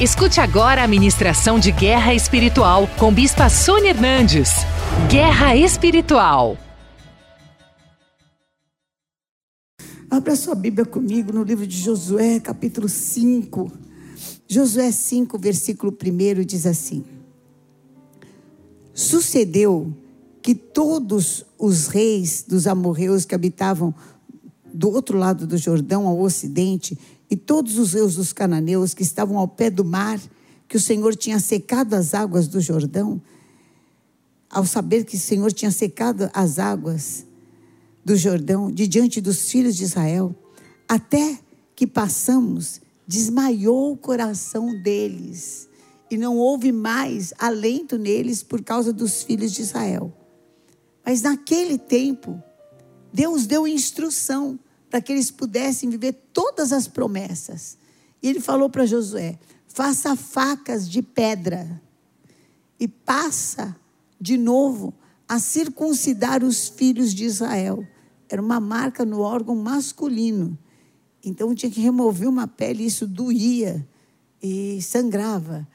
Escute agora a ministração de Guerra Espiritual com Bispa Sônia Hernandes. Guerra Espiritual. Abra sua Bíblia comigo no livro de Josué, capítulo 5. Josué 5, versículo 1 diz assim: Sucedeu que todos os reis dos amorreus que habitavam do outro lado do Jordão, ao ocidente, e todos os reis dos cananeus que estavam ao pé do mar, que o Senhor tinha secado as águas do Jordão, ao saber que o Senhor tinha secado as águas do Jordão de diante dos filhos de Israel, até que passamos, desmaiou o coração deles, e não houve mais alento neles por causa dos filhos de Israel. Mas naquele tempo, Deus deu instrução para que eles pudessem viver todas as promessas. E ele falou para Josué: faça facas de pedra e passa de novo a circuncidar os filhos de Israel. Era uma marca no órgão masculino. Então tinha que remover uma pele, isso doía e sangrava.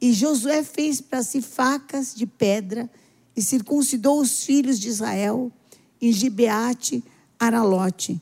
E Josué fez para si facas de pedra e circuncidou os filhos de Israel em Gibeate, Aralote.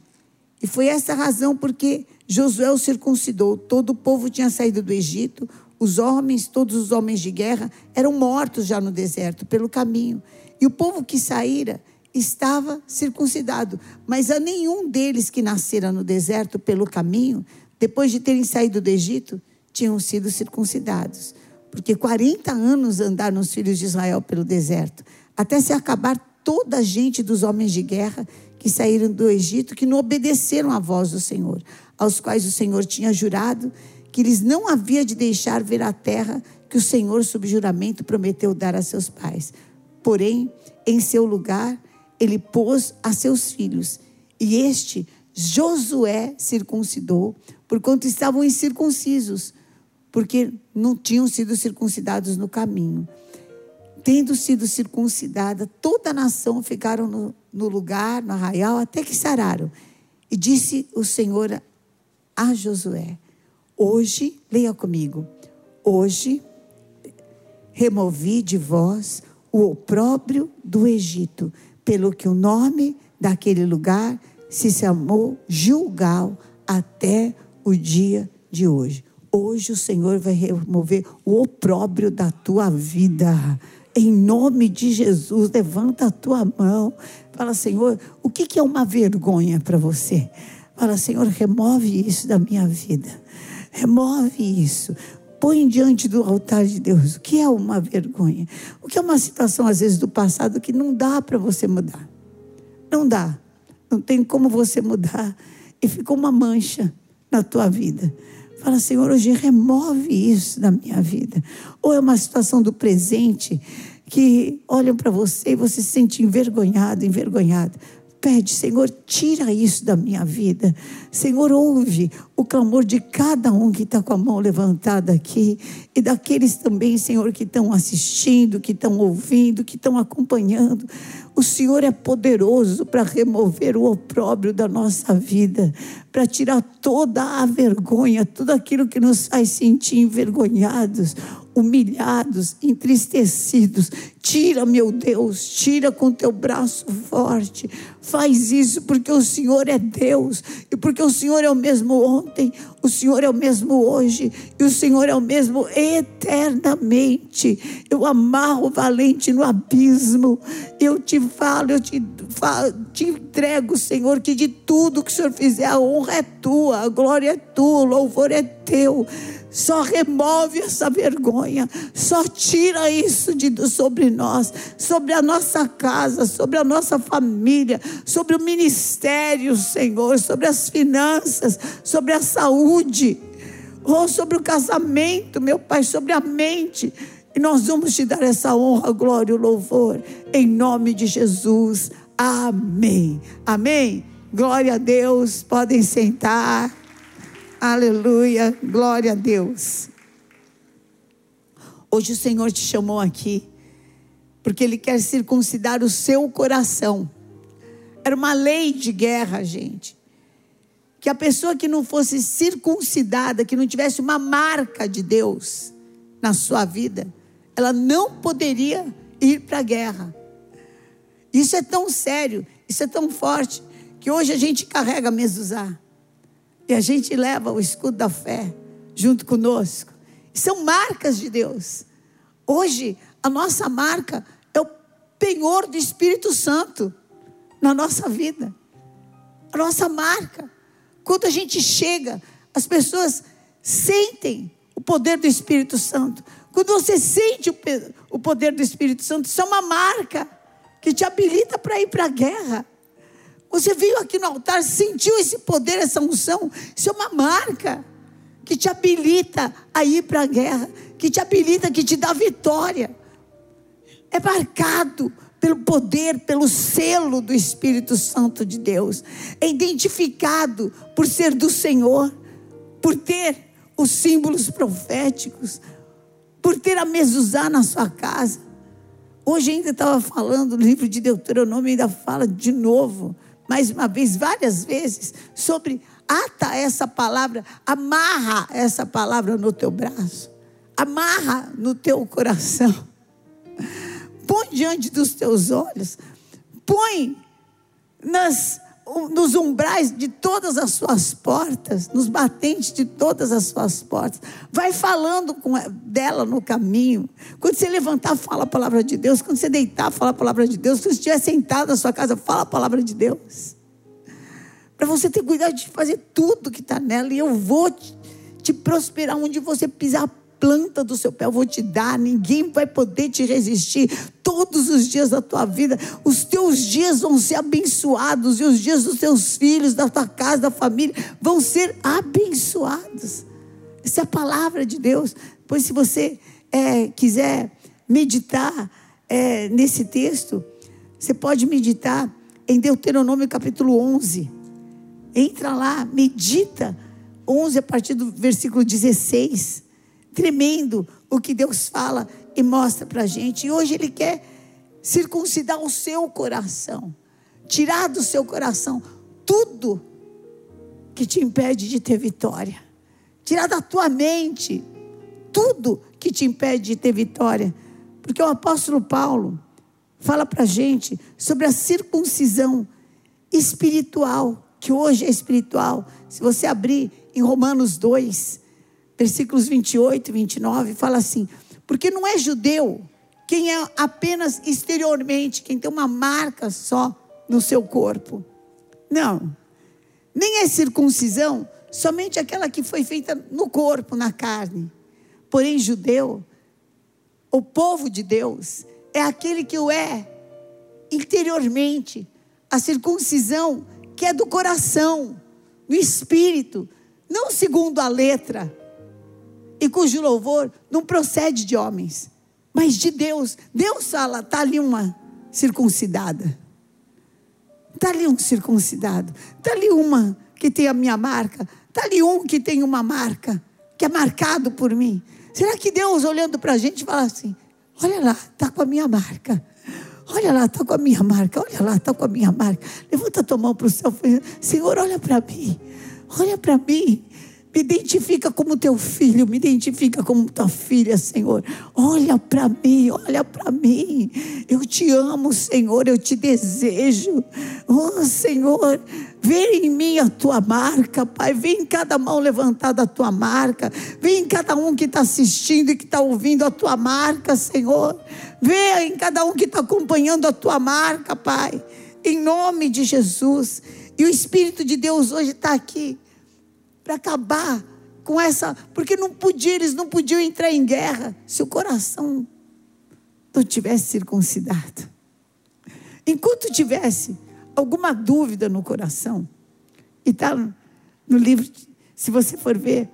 E foi essa a razão porque Josué o circuncidou. Todo o povo tinha saído do Egito, os homens, todos os homens de guerra, eram mortos já no deserto, pelo caminho. E o povo que saíra estava circuncidado, mas a nenhum deles que nascera no deserto pelo caminho, depois de terem saído do Egito, tinham sido circuncidados. Porque 40 anos andaram os filhos de Israel pelo deserto, até se acabar toda a gente dos homens de guerra que saíram do Egito, que não obedeceram à voz do Senhor, aos quais o Senhor tinha jurado que eles não havia de deixar ver a terra que o Senhor, sob juramento, prometeu dar a seus pais. Porém, em seu lugar, ele pôs a seus filhos, e este Josué circuncidou, porquanto estavam incircuncisos, porque não tinham sido circuncidados no caminho tendo sido circuncidada, toda a nação ficaram no, no lugar, no arraial, até que sararam. E disse o Senhor a Josué: Hoje, leia comigo, hoje removi de vós o opróbrio do Egito, pelo que o nome daquele lugar se chamou Gilgal até o dia de hoje. Hoje o Senhor vai remover o opróbrio da tua vida. Em nome de Jesus, levanta a tua mão. Fala, Senhor, o que é uma vergonha para você? Fala, Senhor, remove isso da minha vida. Remove isso. Põe diante do altar de Deus. O que é uma vergonha? O que é uma situação, às vezes, do passado que não dá para você mudar? Não dá. Não tem como você mudar. E ficou uma mancha na tua vida. Fala, Senhor, hoje remove isso da minha vida. Ou é uma situação do presente que olham para você e você se sente envergonhado, envergonhado. Pede, Senhor, tira isso da minha vida. Senhor, ouve o clamor de cada um que está com a mão levantada aqui e daqueles também, Senhor, que estão assistindo, que estão ouvindo, que estão acompanhando. O Senhor é poderoso para remover o opróbrio da nossa vida, para tirar toda a vergonha, tudo aquilo que nos faz sentir envergonhados humilhados, entristecidos. Tira, meu Deus, tira com teu braço forte. Faz isso porque o Senhor é Deus e porque o Senhor é o mesmo ontem, o Senhor é o mesmo hoje e o Senhor é o mesmo eternamente. Eu amarro o valente no abismo. Eu te falo, eu te, falo, te entrego, Senhor, que de tudo que o Senhor fizer, a honra é tua, a glória é tua, o louvor é teu. Só remove essa vergonha, só tira isso de, sobre nós, sobre a nossa casa, sobre a nossa família, sobre o ministério, Senhor, sobre as finanças, sobre a saúde, ou sobre o casamento, meu Pai, sobre a mente. E nós vamos te dar essa honra, glória e louvor, em nome de Jesus. Amém. Amém. Glória a Deus. Podem sentar. Aleluia, glória a Deus. Hoje o Senhor te chamou aqui, porque Ele quer circuncidar o seu coração. Era uma lei de guerra, gente. que a pessoa que não fosse circuncidada, que não tivesse uma marca de Deus na sua vida, ela não poderia ir para a guerra. Isso é tão sério, isso é tão forte, que hoje a gente carrega a mezuzá. E a gente leva o escudo da fé junto conosco. São marcas de Deus. Hoje, a nossa marca é o penhor do Espírito Santo na nossa vida. A nossa marca. Quando a gente chega, as pessoas sentem o poder do Espírito Santo. Quando você sente o poder do Espírito Santo, isso é uma marca que te habilita para ir para a guerra. Você veio aqui no altar, sentiu esse poder, essa unção. Isso é uma marca que te habilita a ir para a guerra, que te habilita, que te dá vitória. É marcado pelo poder, pelo selo do Espírito Santo de Deus. É identificado por ser do Senhor, por ter os símbolos proféticos, por ter a mezuzá na sua casa. Hoje ainda estava falando, no livro de Deuteronômio ainda fala de novo mais uma vez, várias vezes, sobre ata essa palavra, amarra essa palavra no teu braço, amarra no teu coração, põe diante dos teus olhos, põe nas nos umbrais de todas as suas portas, nos batentes de todas as suas portas. Vai falando com dela no caminho. Quando você levantar, fala a palavra de Deus. Quando você deitar, fala a palavra de Deus. Quando você estiver sentado na sua casa, fala a palavra de Deus. Para você ter cuidado de fazer tudo que está nela. E eu vou te, te prosperar onde você pisar planta do seu pé eu vou te dar, ninguém vai poder te resistir. Todos os dias da tua vida, os teus dias vão ser abençoados, e os dias dos teus filhos, da tua casa, da família, vão ser abençoados. Essa é a palavra de Deus. Pois, se você é, quiser meditar é, nesse texto, você pode meditar em Deuteronômio capítulo 11. Entra lá, medita. 11 a partir do versículo 16 tremendo o que Deus fala e mostra para a gente. E hoje Ele quer circuncidar o seu coração, tirar do seu coração tudo que te impede de ter vitória, tirar da tua mente tudo que te impede de ter vitória, porque o apóstolo Paulo fala para a gente sobre a circuncisão espiritual, que hoje é espiritual. Se você abrir em Romanos 2, versículos 28 e 29, fala assim: porque não é judeu quem é apenas exteriormente, quem tem uma marca só no seu corpo. Não. Nem é circuncisão somente aquela que foi feita no corpo, na carne. Porém, judeu, o povo de Deus, é aquele que o é interiormente. A circuncisão que é do coração, do espírito, não segundo a letra e cujo louvor não procede de homens, mas de Deus. Deus fala, está ali uma circuncidada. Está ali um circuncidado. Está ali uma que tem a minha marca. Está ali um que tem uma marca, que é marcado por mim. Será que Deus, olhando para a gente, fala assim: olha lá, está com a minha marca. Olha lá, está com a minha marca. Olha lá, está com a minha marca. Levanta a tua mão para o céu. Senhor, olha para mim. Olha para mim. Me identifica como teu filho, me identifica como tua filha, Senhor. Olha para mim, olha para mim. Eu te amo, Senhor, eu te desejo. Oh, Senhor, vê em mim a tua marca, Pai. Vem em cada mão levantada a tua marca. Vem em cada um que está assistindo e que está ouvindo a tua marca, Senhor. Vê em cada um que está acompanhando a tua marca, Pai. Em nome de Jesus. E o Espírito de Deus hoje está aqui para acabar com essa, porque não podia, eles não podiam entrar em guerra se o coração não tivesse circuncidado. Enquanto tivesse alguma dúvida no coração, e está no livro, se você for ver,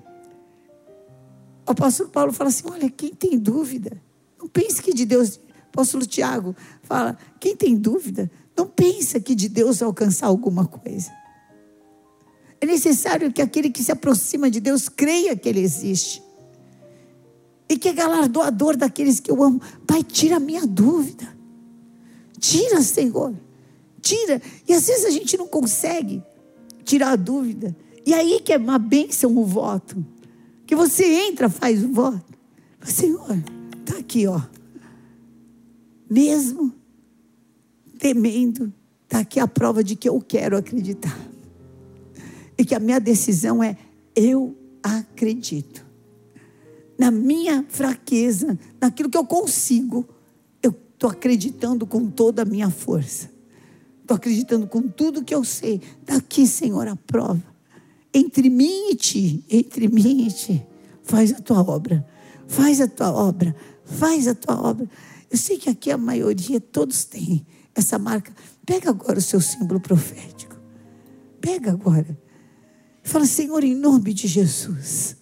o apóstolo Paulo fala assim: olha, quem tem dúvida, não pense que de Deus, o apóstolo Tiago fala: quem tem dúvida, não pensa que de Deus alcançar alguma coisa. É necessário que aquele que se aproxima de Deus creia que Ele existe. E que é galardoador daqueles que eu amo. Pai, tira a minha dúvida. Tira, Senhor. Tira. E às vezes a gente não consegue tirar a dúvida. E aí que é uma bênção o voto. Que você entra, faz o voto. Senhor, está aqui, ó. Mesmo temendo, está aqui a prova de que eu quero acreditar. E que a minha decisão é: eu acredito. Na minha fraqueza, naquilo que eu consigo, eu estou acreditando com toda a minha força. Estou acreditando com tudo que eu sei. Está aqui, Senhor, a prova. Entre mim e ti, entre mim e ti, faz a tua obra. Faz a tua obra. Faz a tua obra. Eu sei que aqui a maioria, todos têm essa marca. Pega agora o seu símbolo profético. Pega agora. Fala, Senhor, em nome de Jesus,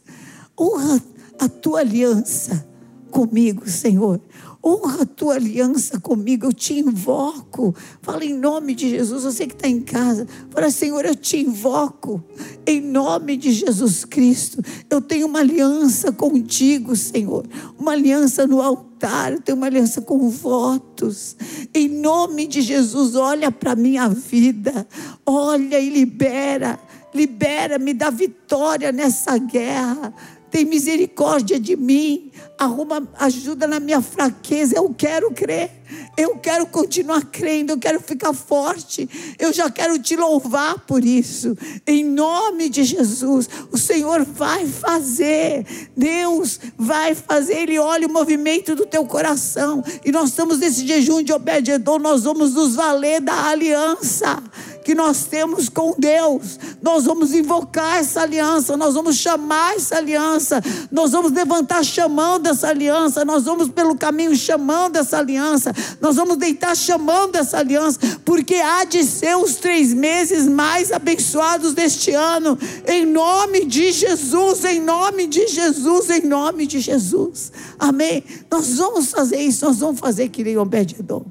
honra a tua aliança comigo, Senhor. Honra a tua aliança comigo, eu te invoco. Fala em nome de Jesus, você que está em casa. Fala, Senhor, eu te invoco. Em nome de Jesus Cristo. Eu tenho uma aliança contigo, Senhor. Uma aliança no altar. Eu tenho uma aliança com votos. Em nome de Jesus, olha para a minha vida. Olha e libera. Libera, me dá vitória nessa guerra tem misericórdia de mim, arruma ajuda na minha fraqueza. Eu quero crer, eu quero continuar crendo, eu quero ficar forte. Eu já quero te louvar por isso. Em nome de Jesus, o Senhor vai fazer. Deus vai fazer. Ele olha o movimento do teu coração. E nós estamos nesse jejum de Obededon, nós vamos nos valer da aliança que nós temos com Deus. Nós vamos invocar essa aliança, nós vamos chamar essa aliança, nós vamos levantar chamando essa aliança, nós vamos pelo caminho chamando essa aliança, nós vamos deitar chamando essa aliança, porque há de ser os três meses mais abençoados deste ano, em nome de Jesus, em nome de Jesus, em nome de Jesus. Amém? Nós vamos fazer isso, nós vamos fazer que nem Obed-Edom.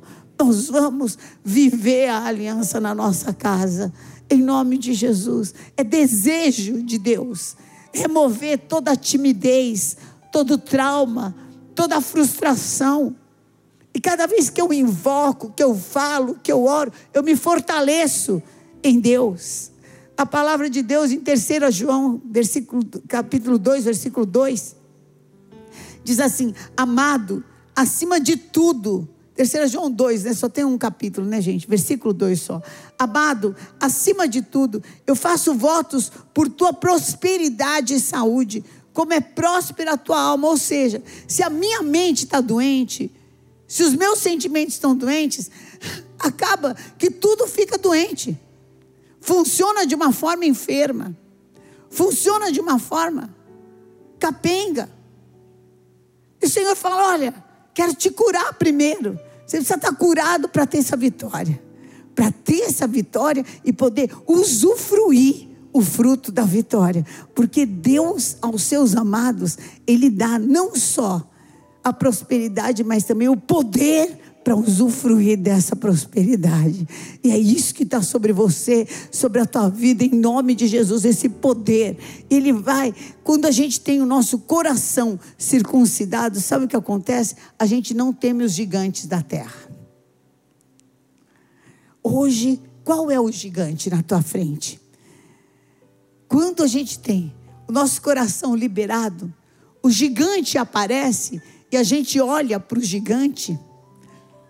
Nós vamos viver a aliança na nossa casa, em nome de Jesus. É desejo de Deus remover toda a timidez, todo trauma, toda a frustração. E cada vez que eu invoco, que eu falo, que eu oro, eu me fortaleço em Deus. A palavra de Deus em 3 João, versículo, capítulo 2, versículo 2, diz assim: Amado, acima de tudo, Terceira João 2, né? Só tem um capítulo, né, gente? Versículo 2 só. Amado, acima de tudo, eu faço votos por tua prosperidade e saúde, como é próspera a tua alma. Ou seja, se a minha mente está doente, se os meus sentimentos estão doentes, acaba que tudo fica doente. Funciona de uma forma enferma. Funciona de uma forma capenga. E o Senhor fala: olha Quero te curar primeiro. Você precisa estar curado para ter essa vitória. Para ter essa vitória e poder usufruir o fruto da vitória. Porque Deus, aos seus amados, Ele dá não só a prosperidade, mas também o poder para usufruir dessa prosperidade. E é isso que está sobre você, sobre a tua vida, em nome de Jesus, esse poder. Ele vai, quando a gente tem o nosso coração circuncidado, sabe o que acontece? A gente não teme os gigantes da terra. Hoje, qual é o gigante na tua frente? Quando a gente tem o nosso coração liberado, o gigante aparece e a gente olha para o gigante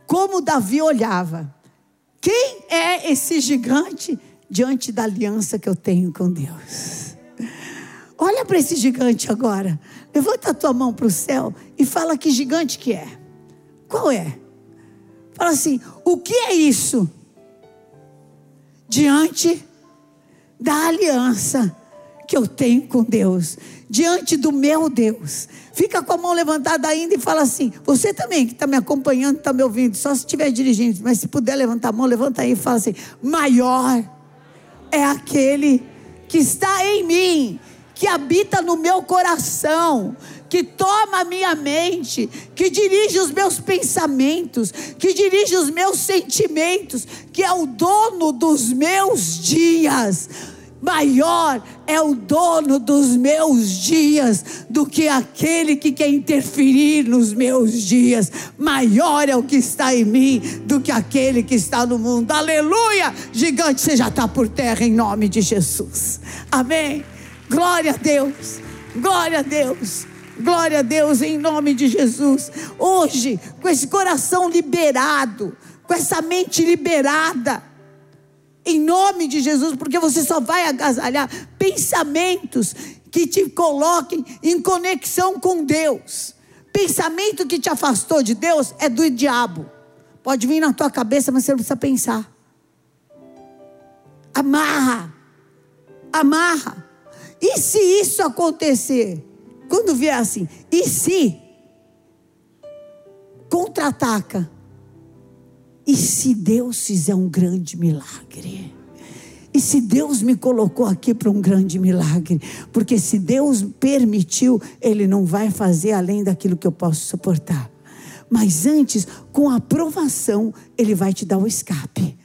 como Davi olhava. Quem é esse gigante diante da aliança que eu tenho com Deus? Olha para esse gigante agora. Levanta a tua mão para o céu e fala que gigante que é. Qual é? Fala assim: o que é isso? Diante da aliança que eu tenho com Deus, diante do meu Deus. Fica com a mão levantada ainda e fala assim: Você também que está me acompanhando, está me ouvindo, só se estiver dirigindo, mas se puder levantar a mão, levanta aí e fala assim: Maior é aquele que está em mim, que habita no meu coração, que toma a minha mente, que dirige os meus pensamentos, que dirige os meus sentimentos, que é o dono dos meus dias Maior é o dono dos meus dias do que aquele que quer interferir nos meus dias. Maior é o que está em mim do que aquele que está no mundo. Aleluia! Gigante, você já está por terra em nome de Jesus. Amém. Glória a Deus. Glória a Deus. Glória a Deus em nome de Jesus. Hoje, com esse coração liberado, com essa mente liberada, em nome de Jesus, porque você só vai agasalhar pensamentos que te coloquem em conexão com Deus. Pensamento que te afastou de Deus é do diabo. Pode vir na tua cabeça, mas você não precisa pensar. Amarra. Amarra. E se isso acontecer? Quando vier assim, e se contra-ataca? E se Deus fizer um grande milagre? E se Deus me colocou aqui para um grande milagre? Porque se Deus permitiu, Ele não vai fazer além daquilo que eu posso suportar. Mas antes, com a aprovação, Ele vai te dar o escape.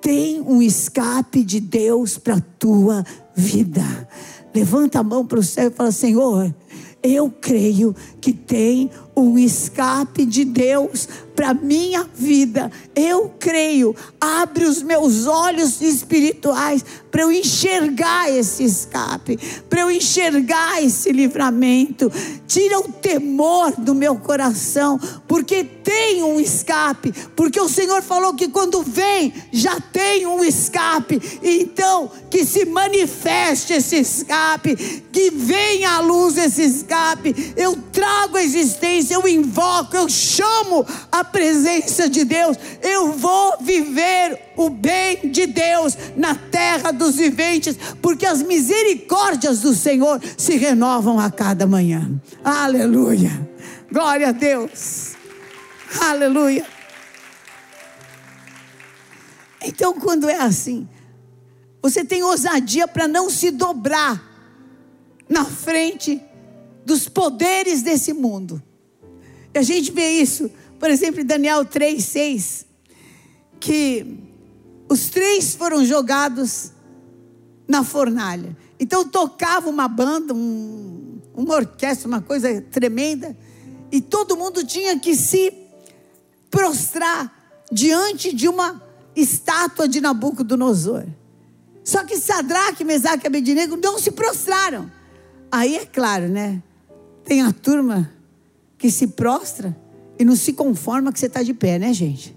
Tem um escape de Deus para a tua vida. Levanta a mão para o céu e fala: Senhor, eu creio que tem um escape de Deus para minha vida. Eu creio. Abre os meus olhos espirituais para eu enxergar esse escape, para eu enxergar esse livramento. Tira o temor do meu coração, porque tem um escape, porque o Senhor falou que quando vem já tem um escape. Então, que se manifeste esse escape, que venha à luz esse escape. Eu trago a existência, eu invoco, eu chamo a presença de Deus. Eu vou viver o bem de Deus na terra dos viventes, porque as misericórdias do Senhor se renovam a cada manhã. Aleluia. Glória a Deus. Aleluia. Então, quando é assim, você tem ousadia para não se dobrar na frente dos poderes desse mundo. E a gente vê isso, por exemplo, em Daniel 3, 6, que os três foram jogados na fornalha. Então tocava uma banda, um, uma orquestra, uma coisa tremenda, e todo mundo tinha que se prostrar diante de uma estátua de Nabucodonosor. Só que Sadraque, Mesaque e Abednego não se prostraram. Aí é claro, né? Tem a turma que se prostra e não se conforma que você está de pé, né, gente?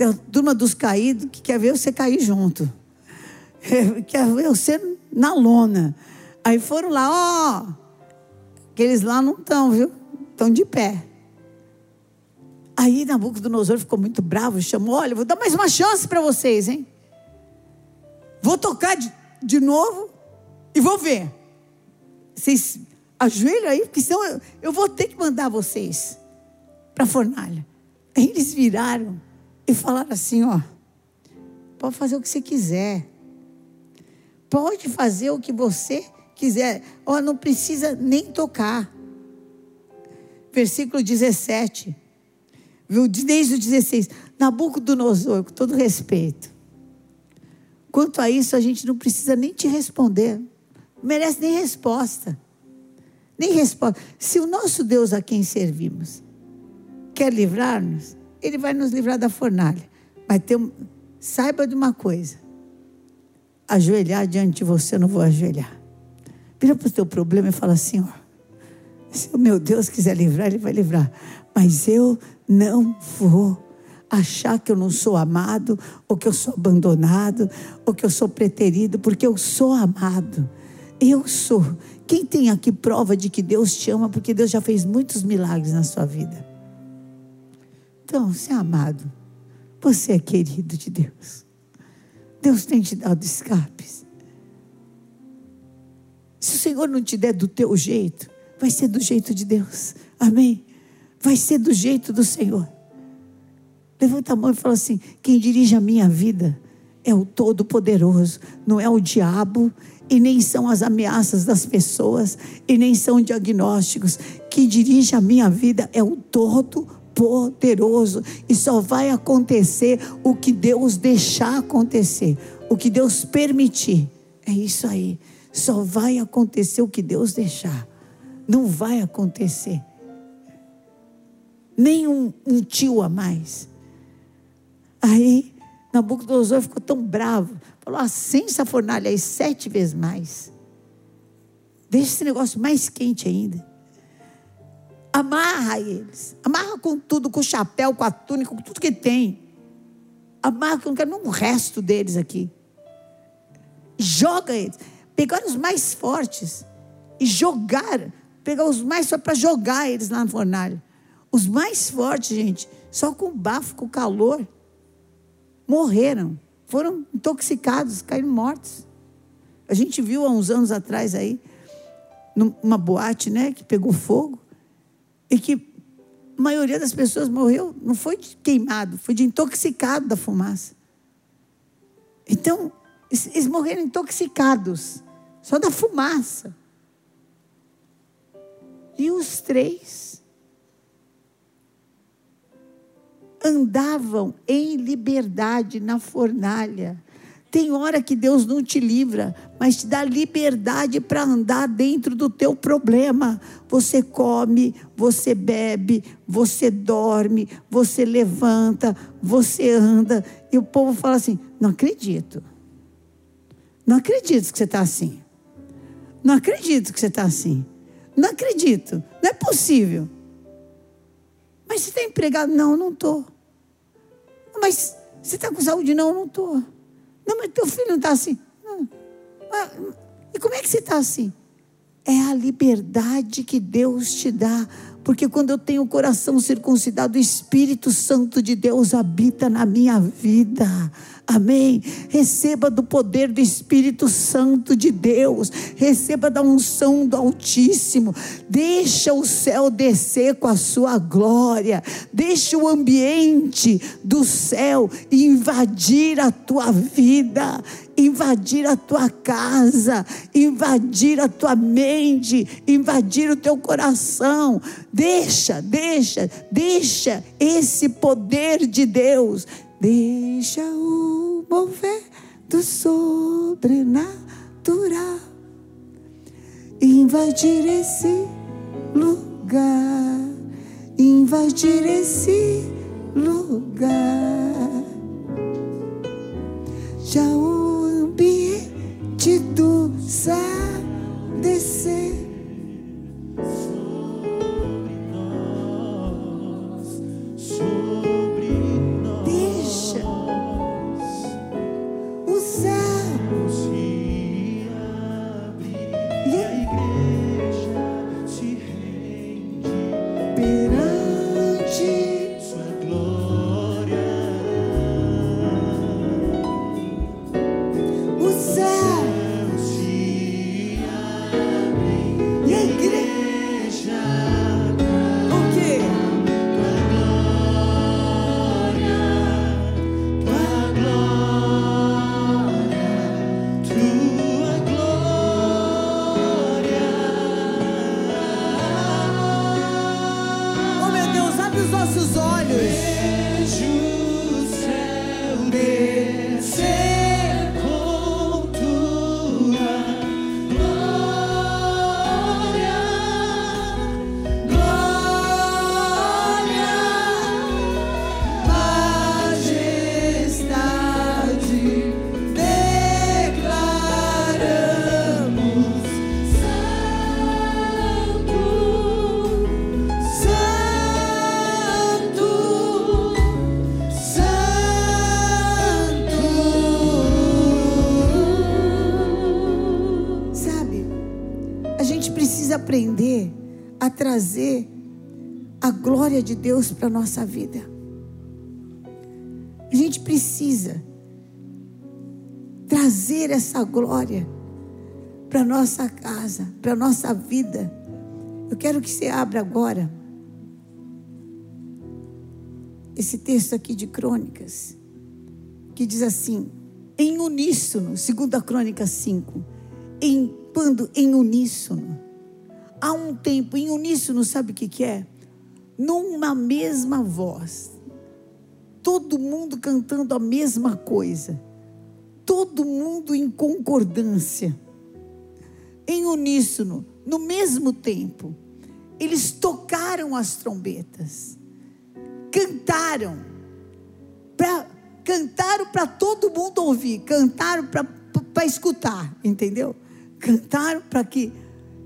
A turma dos caídos que quer ver você cair junto. Quer ver você na lona. Aí foram lá, ó. Aqueles lá não estão, viu? Estão de pé. Aí Nabucodonosor ficou muito bravo, chamou: Olha, vou dar mais uma chance para vocês, hein? Vou tocar de, de novo e vou ver. Vocês ajoelham aí, porque senão eu, eu vou ter que mandar vocês para a fornalha. Aí eles viraram e falaram assim: Ó, pode fazer o que você quiser. Pode fazer o que você quiser. Ó, não precisa nem tocar. Versículo 17 viu? Desde o 16. Nabucodonosor, com todo respeito. Quanto a isso, a gente não precisa nem te responder. Não merece nem resposta. Nem resposta. Se o nosso Deus a quem servimos quer livrar-nos, ele vai nos livrar da fornalha. Mas tem, saiba de uma coisa: ajoelhar diante de você, eu não vou ajoelhar. Vira para o teu problema e fala assim: ó, se o meu Deus quiser livrar, ele vai livrar. Mas eu não vou achar que eu não sou amado, ou que eu sou abandonado, ou que eu sou preterido, porque eu sou amado. Eu sou. Quem tem aqui prova de que Deus te ama, porque Deus já fez muitos milagres na sua vida. Então, você é amado. Você é querido de Deus. Deus tem te dado escapes. Se o Senhor não te der do teu jeito, vai ser do jeito de Deus. Amém? vai ser do jeito do Senhor. Levanta a mão e fala assim: quem dirige a minha vida é o Todo-Poderoso, não é o diabo, e nem são as ameaças das pessoas, e nem são diagnósticos. Quem dirige a minha vida é o Todo-Poderoso, e só vai acontecer o que Deus deixar acontecer, o que Deus permitir. É isso aí. Só vai acontecer o que Deus deixar. Não vai acontecer. Nem um, um tio a mais. Aí, Nabucodonosor ficou tão bravo. Falou: acensa a fornalha aí sete vezes mais. Deixa esse negócio mais quente ainda. Amarra eles. Amarra com tudo, com o chapéu, com a túnica, com tudo que tem. Amarra, não quero um resto deles aqui. Joga eles. Pegaram os mais fortes e jogaram. Pegar os mais fortes para jogar eles lá na fornalha. Os mais fortes, gente, só com bafo, com calor, morreram. Foram intoxicados, caíram mortos. A gente viu há uns anos atrás aí, numa boate, né, que pegou fogo e que a maioria das pessoas morreu, não foi de queimado, foi de intoxicado da fumaça. Então, eles morreram intoxicados, só da fumaça. E os três andavam em liberdade na fornalha. Tem hora que Deus não te livra, mas te dá liberdade para andar dentro do teu problema. Você come, você bebe, você dorme, você levanta, você anda. E o povo fala assim: não acredito. Não acredito que você está assim. Não acredito que você está assim. Não acredito. Não é possível. Mas você está empregado? Não, não estou. Mas você está com saúde? Não, não estou. Não, mas teu filho não está assim. Não. Ah, e como é que você está assim? É a liberdade que Deus te dá. Porque quando eu tenho o coração circuncidado, o Espírito Santo de Deus habita na minha vida. Amém. Receba do poder do Espírito Santo de Deus. Receba da unção do Altíssimo. Deixa o céu descer com a sua glória. Deixa o ambiente do céu invadir a tua vida invadir a tua casa, invadir a tua mente, invadir o teu coração. Deixa, deixa, deixa esse poder de Deus Deixa o mover do sobrenatural. Invadir esse lugar, invadir esse lugar. Já o ambiente do descer Deus para a nossa vida. A gente precisa trazer essa glória para nossa casa, para nossa vida. Eu quero que você abra agora esse texto aqui de Crônicas, que diz assim, em uníssono, segundo a Crônica 5, em, quando em uníssono, há um tempo em uníssono, sabe o que, que é? Numa mesma voz. Todo mundo cantando a mesma coisa. todo mundo em concordância, em uníssono, no mesmo tempo. Eles tocaram as trombetas, cantaram, pra, cantaram para todo mundo ouvir, cantaram para escutar, entendeu? Cantaram para que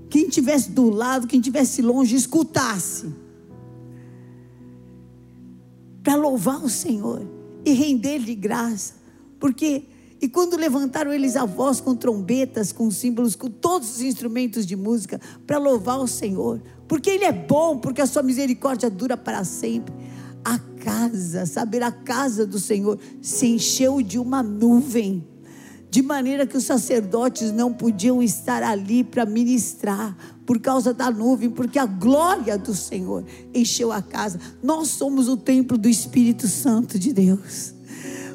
quem estivesse do lado, quem estivesse longe, escutasse. Para louvar o Senhor e render-lhe graça. Porque, e quando levantaram eles a voz com trombetas, com símbolos, com todos os instrumentos de música, para louvar o Senhor. Porque Ele é bom, porque a sua misericórdia dura para sempre. A casa, saber, a casa do Senhor se encheu de uma nuvem de maneira que os sacerdotes não podiam estar ali para ministrar por causa da nuvem, porque a glória do Senhor encheu a casa. Nós somos o templo do Espírito Santo de Deus.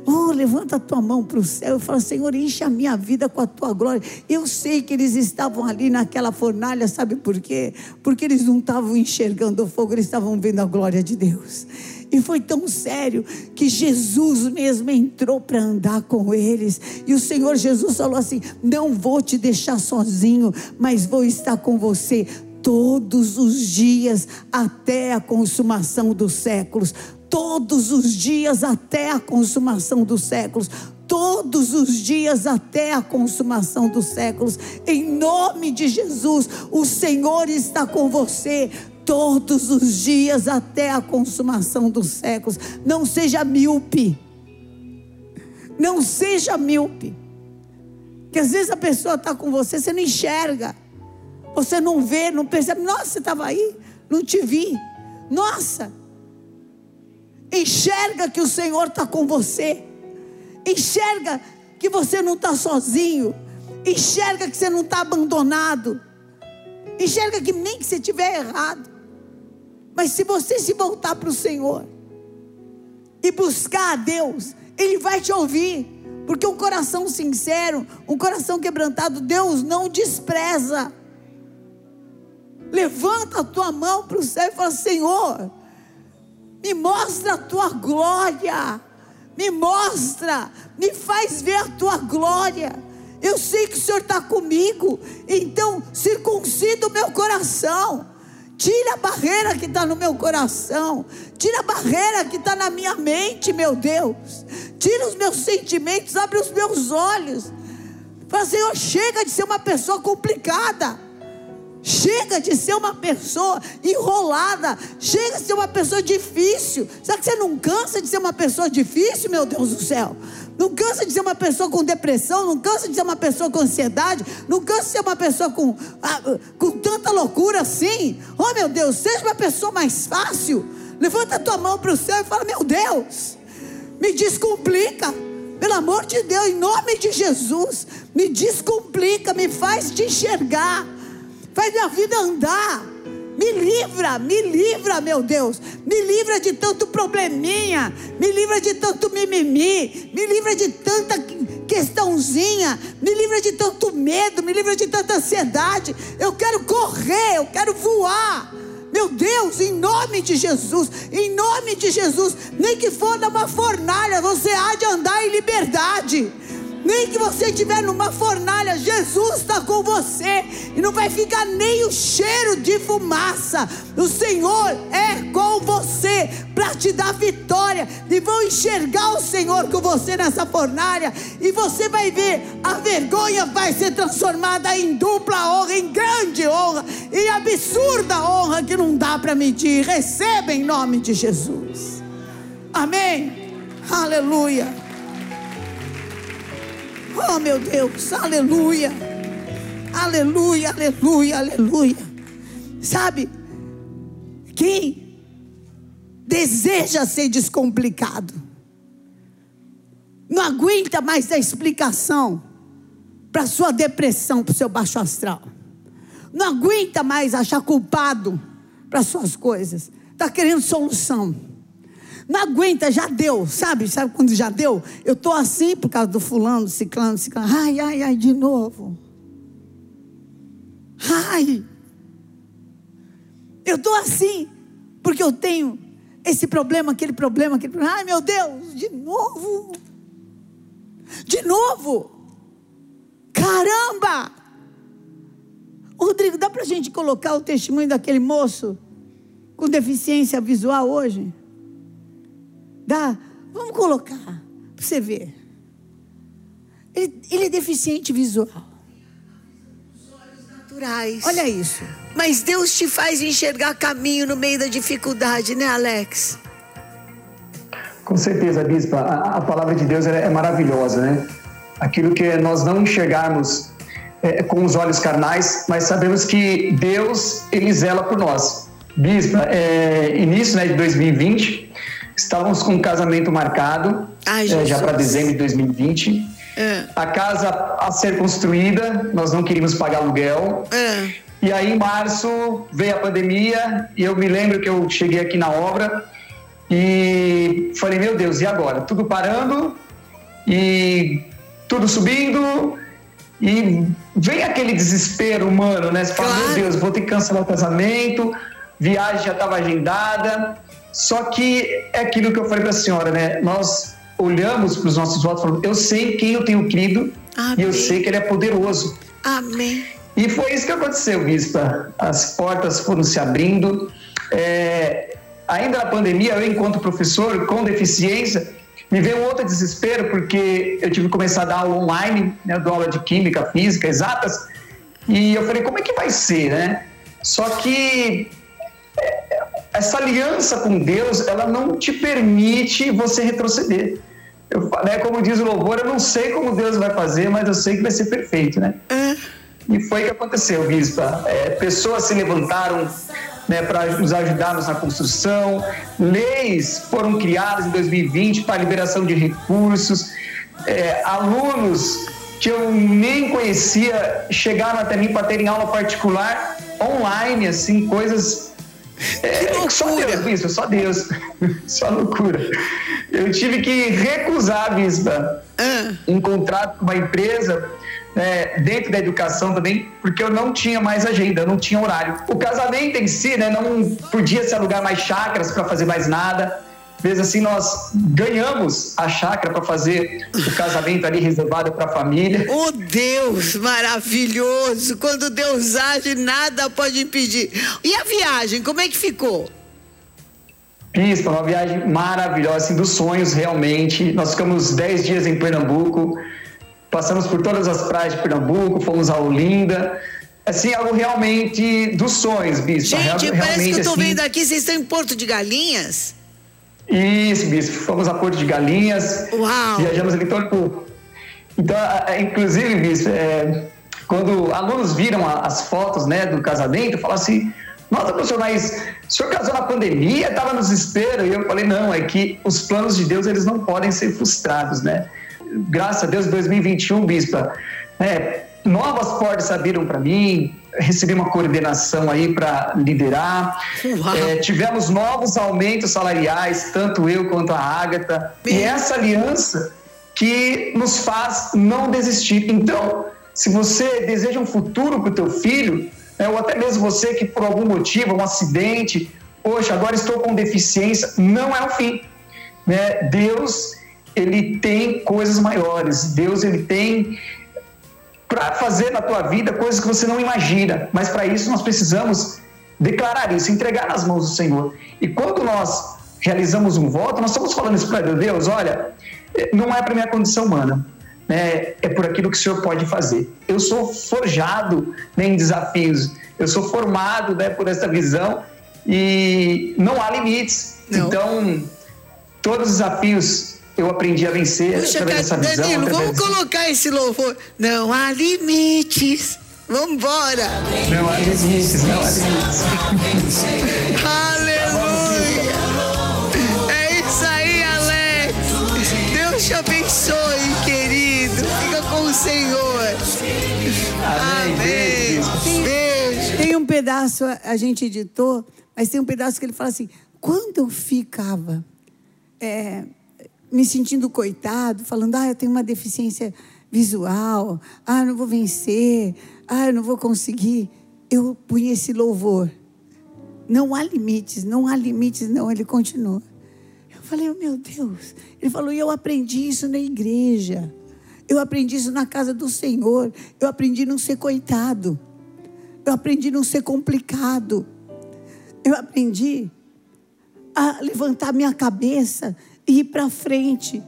Oh, levanta a tua mão para o céu e fala: Senhor, enche a minha vida com a tua glória. Eu sei que eles estavam ali naquela fornalha, sabe por quê? Porque eles não estavam enxergando o fogo, eles estavam vendo a glória de Deus. E foi tão sério que Jesus mesmo entrou para andar com eles. E o Senhor Jesus falou assim: Não vou te deixar sozinho, mas vou estar com você todos os dias até a consumação dos séculos. Todos os dias até a consumação dos séculos todos os dias até a consumação dos séculos. Em nome de Jesus, o Senhor está com você todos os dias até a consumação dos séculos. Não seja míope. Não seja míope. Que às vezes a pessoa está com você, você não enxerga. Você não vê, não percebe. Nossa, você estava aí, não te vi. Nossa. Enxerga que o Senhor está com você. Enxerga que você não está sozinho. Enxerga que você não está abandonado. Enxerga que nem que você estiver errado. Mas se você se voltar para o Senhor e buscar a Deus, Ele vai te ouvir. Porque um coração sincero, um coração quebrantado, Deus não despreza. Levanta a tua mão para o céu e fala: Senhor, me mostra a tua glória, me mostra, me faz ver a tua glória. Eu sei que o Senhor está comigo, então circuncida o meu coração Tira a barreira que está no meu coração. Tira a barreira que está na minha mente, meu Deus. Tira os meus sentimentos, abre os meus olhos. Fala, Senhor, chega de ser uma pessoa complicada. Chega de ser uma pessoa enrolada. Chega de ser uma pessoa difícil. Será que você não cansa de ser uma pessoa difícil, meu Deus do céu? Não cansa de ser uma pessoa com depressão, não cansa de ser uma pessoa com ansiedade, não cansa de ser uma pessoa com, ah, com tanta loucura assim. Oh meu Deus, seja uma pessoa mais fácil. Levanta a tua mão para o céu e fala: Meu Deus, me descomplica. Pelo amor de Deus, em nome de Jesus, me descomplica, me faz te enxergar, faz minha vida andar. Me livra, me livra, meu Deus. Me livra de tanto probleminha. Me livra de tanto mimimi. Me livra de tanta questãozinha. Me livra de tanto medo. Me livra de tanta ansiedade. Eu quero correr, eu quero voar. Meu Deus, em nome de Jesus, em nome de Jesus, nem que for numa fornalha, você há de andar em liberdade. Nem que você estiver numa fornalha, Jesus está com você. E não vai ficar nem o cheiro de fumaça. O Senhor é com você para te dar vitória. E vão enxergar o Senhor com você nessa fornalha. E você vai ver, a vergonha vai ser transformada em dupla honra, em grande honra, em absurda honra que não dá para medir. Receba em nome de Jesus. Amém. Aleluia. Oh, meu Deus, aleluia. Aleluia, aleluia, aleluia. Sabe, quem deseja ser descomplicado, não aguenta mais a explicação para sua depressão, para o seu baixo astral. Não aguenta mais achar culpado para suas coisas. Está querendo solução. Não aguenta, já deu, sabe? Sabe quando já deu? Eu estou assim por causa do fulano, ciclano, ciclano. Ai, ai, ai, de novo. Ai. Eu estou assim porque eu tenho esse problema, aquele problema, aquele problema. Ai, meu Deus, de novo. De novo. Caramba! Rodrigo, dá para a gente colocar o testemunho daquele moço com deficiência visual hoje? Dá? Vamos colocar, para você ver. Ele, ele é deficiente visual. naturais. Olha isso. Mas Deus te faz enxergar caminho no meio da dificuldade, né, Alex? Com certeza, Bispa. A, a palavra de Deus é maravilhosa, né? Aquilo que nós não enxergarmos é, com os olhos carnais, mas sabemos que Deus, Ele zela por nós. Bispa, é, início né, de 2020, estávamos com um casamento marcado, Ai, é, já para dezembro de 2020. É. A casa a ser construída, nós não queríamos pagar aluguel. É. E aí, em março, veio a pandemia, e eu me lembro que eu cheguei aqui na obra e falei: Meu Deus, e agora? Tudo parando e tudo subindo, e vem aquele desespero humano, né? Você fala: Claro. Meu Deus, vou ter que cancelar o casamento, viagem já estava agendada. Só que é aquilo que eu falei para a senhora, né? Nós olhamos para os nossos votos e falamos: Eu sei quem eu tenho crido e eu Amém. sei que Ele é poderoso. Amém. E foi isso que aconteceu, Bispa. As portas foram se abrindo. É, ainda na pandemia, eu, enquanto professor com deficiência, me veio um outro desespero, porque eu tive que começar a dar aula online, né, eu dou aula de química, física, exatas, e eu falei, como é que vai ser, né? Só que essa aliança com Deus, ela não te permite você retroceder. Eu, né, como diz o louvor, eu não sei como Deus vai fazer, mas eu sei que vai ser perfeito, né? É. E foi o que aconteceu, Bispa. É, pessoas se levantaram né, para nos ajudarmos na construção, leis foram criadas em 2020 para liberação de recursos, É, alunos que eu nem conhecia chegaram até mim para terem aula particular online, assim, coisas. É, Que só! Deus, só Deus. só loucura. Eu tive que recusar, Bispa, Ah. um contrato com uma empresa né, dentro da educação também, porque eu não tinha mais agenda, eu não tinha horário. O casamento em si, né, não podia se alugar mais chácaras para fazer mais nada. Mesmo assim, nós ganhamos a chácara para fazer o casamento ali reservado para a família. Oh Deus maravilhoso! Quando Deus age, nada pode impedir. E a viagem, como é que ficou? Pispa, uma viagem maravilhosa, assim, dos sonhos realmente. Nós ficamos 10 dias em Pernambuco, passamos por todas as praias de Pernambuco, fomos a Olinda. Assim, algo realmente dos sonhos, Bispa. Gente, Real- parece que eu tô assim, vendo aqui, vocês estão em Porto de Galinhas? Isso, Bispo. Fomos a Porto de Galinhas. Uau! Viajamos ali todo por. Então, inclusive, Bispo, é, quando alunos viram as fotos né, do casamento, falaram assim: Nossa, professor, mas o senhor casou na pandemia, estava no desespero. E eu falei: Não, é que os planos de Deus eles não podem ser frustrados, né? Graças a Deus, 2021, Bispa, é, novas portas abriram para mim, recebi uma coordenação aí para liderar. É, tivemos novos aumentos salariais, tanto eu quanto a Ágata. E essa aliança que nos faz não desistir. Então, se você deseja um futuro para o teu filho, né, ou até mesmo você que por algum motivo, um acidente, poxa, agora estou com deficiência, não é o fim. Né? Deus, ele tem coisas maiores. Deus, ele tem para fazer na tua vida coisas que você não imagina. Mas para isso nós precisamos declarar isso, entregar nas mãos do Senhor. E quando nós realizamos um voto, nós estamos falando isso para Deus, olha, eh, não é para minha condição humana, né? é por aquilo que o Senhor pode fazer. Eu sou forjado né, em desafios, eu sou formado né, por essa visão e não há limites. Não. Então, todos os desafios eu aprendi a vencer Puxa, através dessa visão. Danilo, vamos colocar esse louvor. Não há limites. Vambora! Não há limites, não há limites. Aleluia! É isso aí, Alex! Deus te abençoe, querido. Fica com o Senhor. Amém. Beijo. Beijo. Tem um pedaço, a- a gente editou, mas tem um pedaço que ele fala assim: quando eu ficava é, me sentindo coitado, falando, ah, eu tenho uma deficiência visual, ah, eu não vou vencer, ah, eu não vou conseguir, eu punha esse louvor. Não há limites, não há limites, não. Ele continua. Eu falei, oh, meu Deus. Ele falou, e eu aprendi isso na igreja. Eu aprendi isso na casa do Senhor. Eu aprendi não ser coitado. Eu aprendi não ser complicado. Eu aprendi a levantar minha cabeça ir para frente.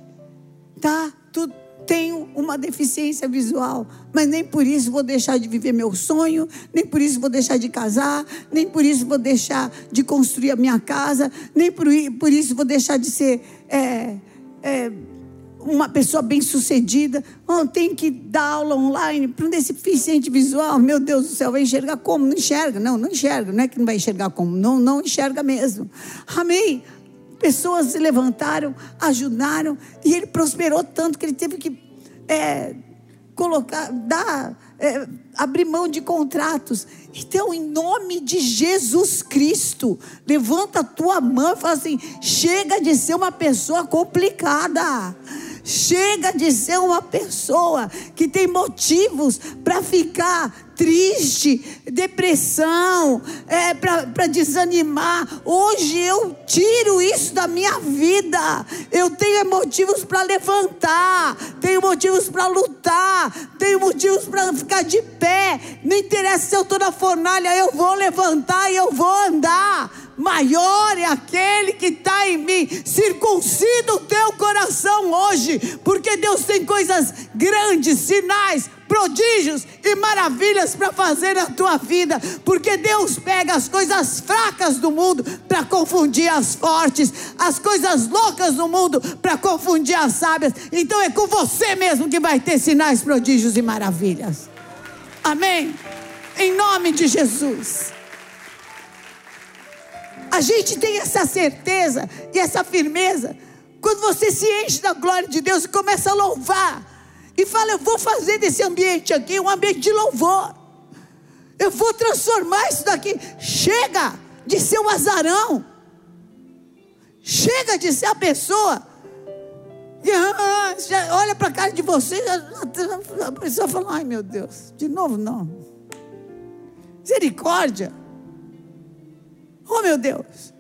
Tá? Tu tenho uma deficiência visual, mas nem por isso vou deixar de viver meu sonho, nem por isso vou deixar de casar, nem por isso vou deixar de construir a minha casa, nem por, isso vou deixar de ser é, é, uma pessoa bem sucedida. Oh, tem que dar aula online para um deficiente visual. Meu Deus do céu, vai enxergar como? Não enxerga. Não, não enxerga. Não é que não vai enxergar como. Não, não enxerga mesmo. Amém. Pessoas se levantaram, ajudaram, e ele prosperou tanto que ele teve que é, colocar, dar, é, abrir mão de contratos. Então, em nome de Jesus Cristo, levanta a tua mão e fala assim: chega de ser uma pessoa complicada. Chega de ser uma pessoa que tem motivos para ficar triste, depressão, é, para desanimar. Hoje eu tiro isso da minha vida. Eu tenho motivos para levantar, tenho motivos para lutar, tenho motivos para ficar de pé. Não interessa se eu estou na fornalha, eu vou levantar e eu vou andar maior é aquele que está em mim. Circuncida o teu coração hoje, porque Deus tem coisas grandes, sinais, prodígios e maravilhas para fazer na tua vida, porque Deus pega as coisas fracas do mundo para confundir as fortes, as coisas loucas do mundo para confundir as sábias. Então é com você mesmo que vai ter sinais, prodígios e maravilhas. Amém? Em nome de Jesus. A gente tem essa certeza e essa firmeza quando você se enche da glória de Deus e começa a louvar e fala: Eu vou fazer desse ambiente aqui um ambiente de louvor. Eu vou transformar isso daqui. Chega de ser um azarão. Chega de ser a pessoa. Ah, olha para a cara de vocês. A pessoa fala: Ai meu Deus, de novo não. Misericórdia. Oh meu Deus.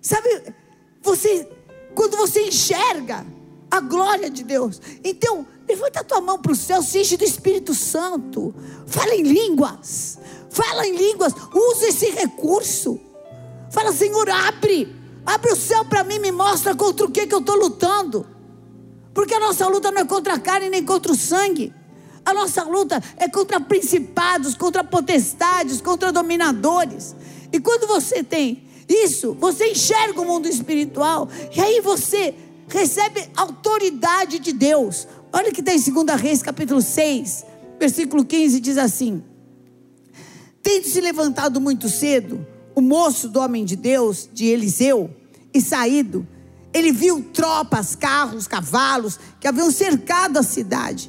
Sabe, você, quando você enxerga a glória de Deus, então levanta a tua mão para o céu, se enche do Espírito Santo, fala em línguas, fala em línguas, usa esse recurso. Fala, Senhor, abre, abre o céu para mim, me mostra contra o que, que eu estou lutando. Porque a nossa luta não é contra a carne nem contra o sangue. A nossa luta é contra principados, contra potestades, contra dominadores. E quando você tem isso, você enxerga o mundo espiritual, e aí você recebe autoridade de Deus. Olha que está em 2 Reis, capítulo 6, versículo 15, diz assim: Tendo se levantado muito cedo, o moço do homem de Deus, de Eliseu, e saído, ele viu tropas, carros, cavalos, que haviam cercado a cidade.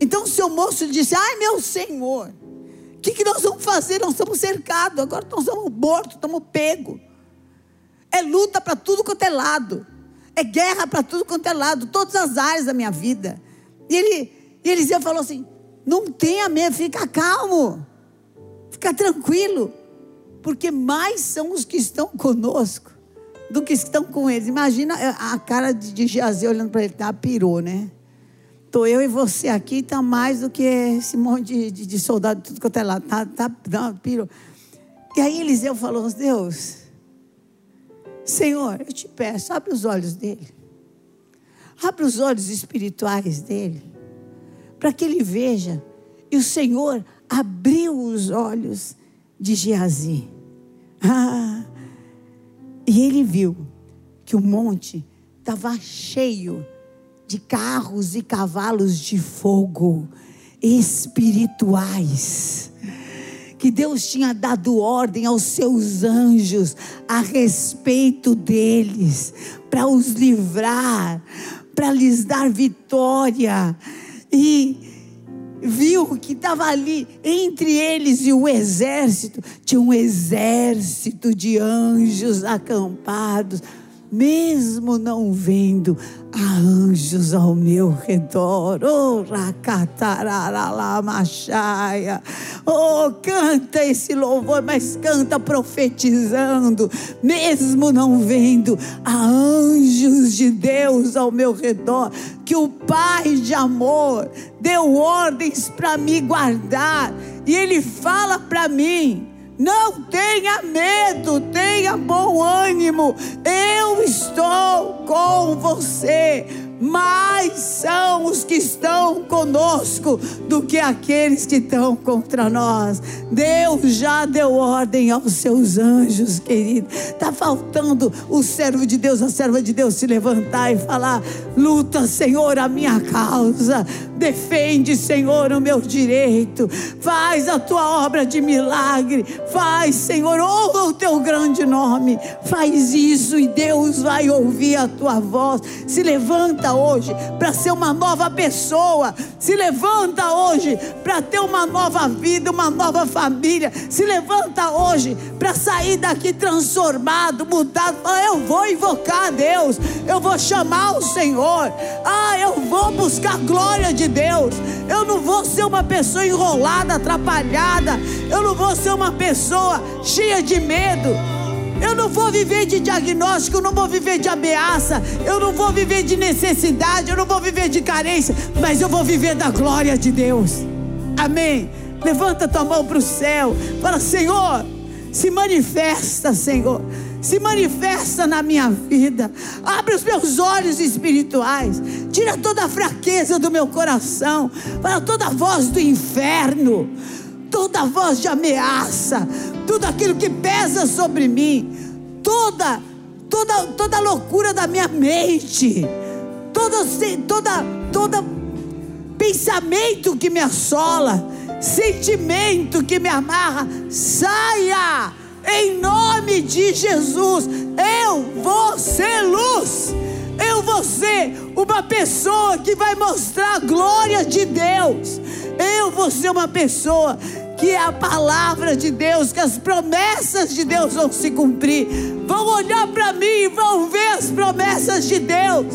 Então o seu moço disse: Ai, meu senhor, o que, que nós vamos fazer? Nós estamos cercados, agora nós estamos mortos, estamos pegos. É luta para tudo quanto é lado. É guerra para tudo quanto é lado, todas as áreas da minha vida. E ele, e Eliseu falou assim: não tenha medo, fica calmo, fica tranquilo, porque mais são os que estão conosco do que estão com eles. Imagina a cara de, Geazi olhando para ele, tá, pirou, né? Estou eu e você aqui, está mais do que esse monte de, de, de soldado, tudo quanto é lá. Tá, tá, não, pirou. E aí Eliseu falou: Deus, Senhor, eu te peço, abre os olhos dele. Abre os olhos espirituais dele. Para que ele veja. E o Senhor abriu os olhos de Geazi. Ah, e ele viu que o monte estava cheio de carros e cavalos de fogo espirituais. Que Deus tinha dado ordem aos seus anjos a respeito deles, para os livrar, para lhes dar vitória. E viu que estava ali entre eles e o exército, tinha um exército de anjos acampados mesmo não vendo, há anjos ao meu redor. Oh, racatararalamachaia. Oh, canta esse louvor, mas canta profetizando, mesmo não vendo, há anjos de Deus ao meu redor, que o Pai de amor deu ordens para me guardar, e Ele fala para mim não tenha medo, tenha bom ânimo. Eu estou com você mais são os que estão conosco do que aqueles que estão contra nós. Deus já deu ordem aos seus anjos, querido. Está faltando o servo de Deus, a serva de Deus se levantar e falar: luta, Senhor, a minha causa. Defende, Senhor, o meu direito. Faz a tua obra de milagre. Faz, Senhor, ouva o teu grande nome. Faz isso e Deus vai ouvir a tua voz. Se levanta levanta hoje para ser uma nova pessoa. Se levanta hoje para ter uma nova vida, uma nova família. Se levanta hoje para sair daqui transformado, mudado. Eu vou invocar a Deus. Eu vou chamar o Senhor. Ah, eu vou buscar a glória de Deus. Eu não vou ser uma pessoa enrolada, atrapalhada. Eu não vou ser uma pessoa cheia de medo. Eu não vou viver de diagnóstico, eu não vou viver de ameaça, eu não vou viver de necessidade, eu não vou viver de carência, mas eu vou viver da glória de Deus. Amém. Levanta tua mão para o céu, fala: Senhor, se manifesta, Senhor. Se manifesta na minha vida, abre os meus olhos espirituais, tira toda a fraqueza do meu coração, para toda a voz do inferno, toda voz de ameaça, tudo aquilo que pesa sobre mim, toda, toda, toda loucura da minha mente, todo, toda, toda pensamento que me assola, sentimento que me amarra, saia em nome de Jesus. Eu vou ser luz. Eu vou ser uma pessoa que vai mostrar a glória de Deus. Eu vou ser uma pessoa que a palavra de Deus, que as promessas de Deus vão se cumprir. Vão olhar para mim e vão ver as promessas de Deus.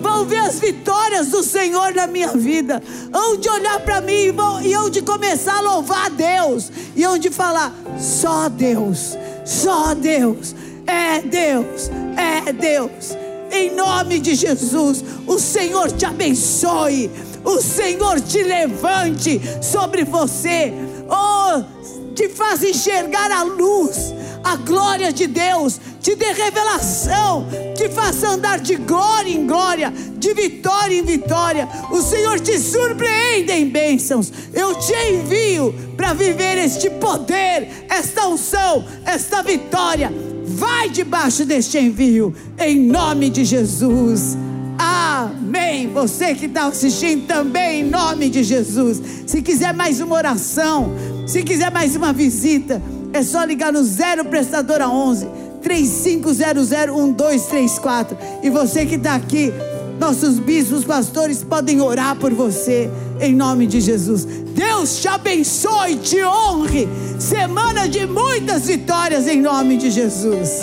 Vão ver as vitórias do Senhor na minha vida. Hão de olhar para mim e, vão, e hão de começar a louvar a Deus. E hão de falar: só Deus, só Deus, é Deus, é Deus. Em nome de Jesus, o Senhor te abençoe. O Senhor te levante sobre você oh, te faz enxergar a luz, a glória de Deus, te dê revelação, te faça andar de glória em glória, de vitória em vitória. O Senhor te surpreende em bênçãos. Eu te envio para viver este poder, esta unção, esta vitória. Vai debaixo deste envio, em nome de Jesus. Amém. Você que está assistindo também, em nome de Jesus. Se quiser mais uma oração, se quiser mais uma visita, é só ligar no 0 prestadora 11 35001234. E você que está aqui, nossos bispos, pastores podem orar por você em nome de Jesus. Deus te abençoe, te honre. Semana de muitas vitórias em nome de Jesus.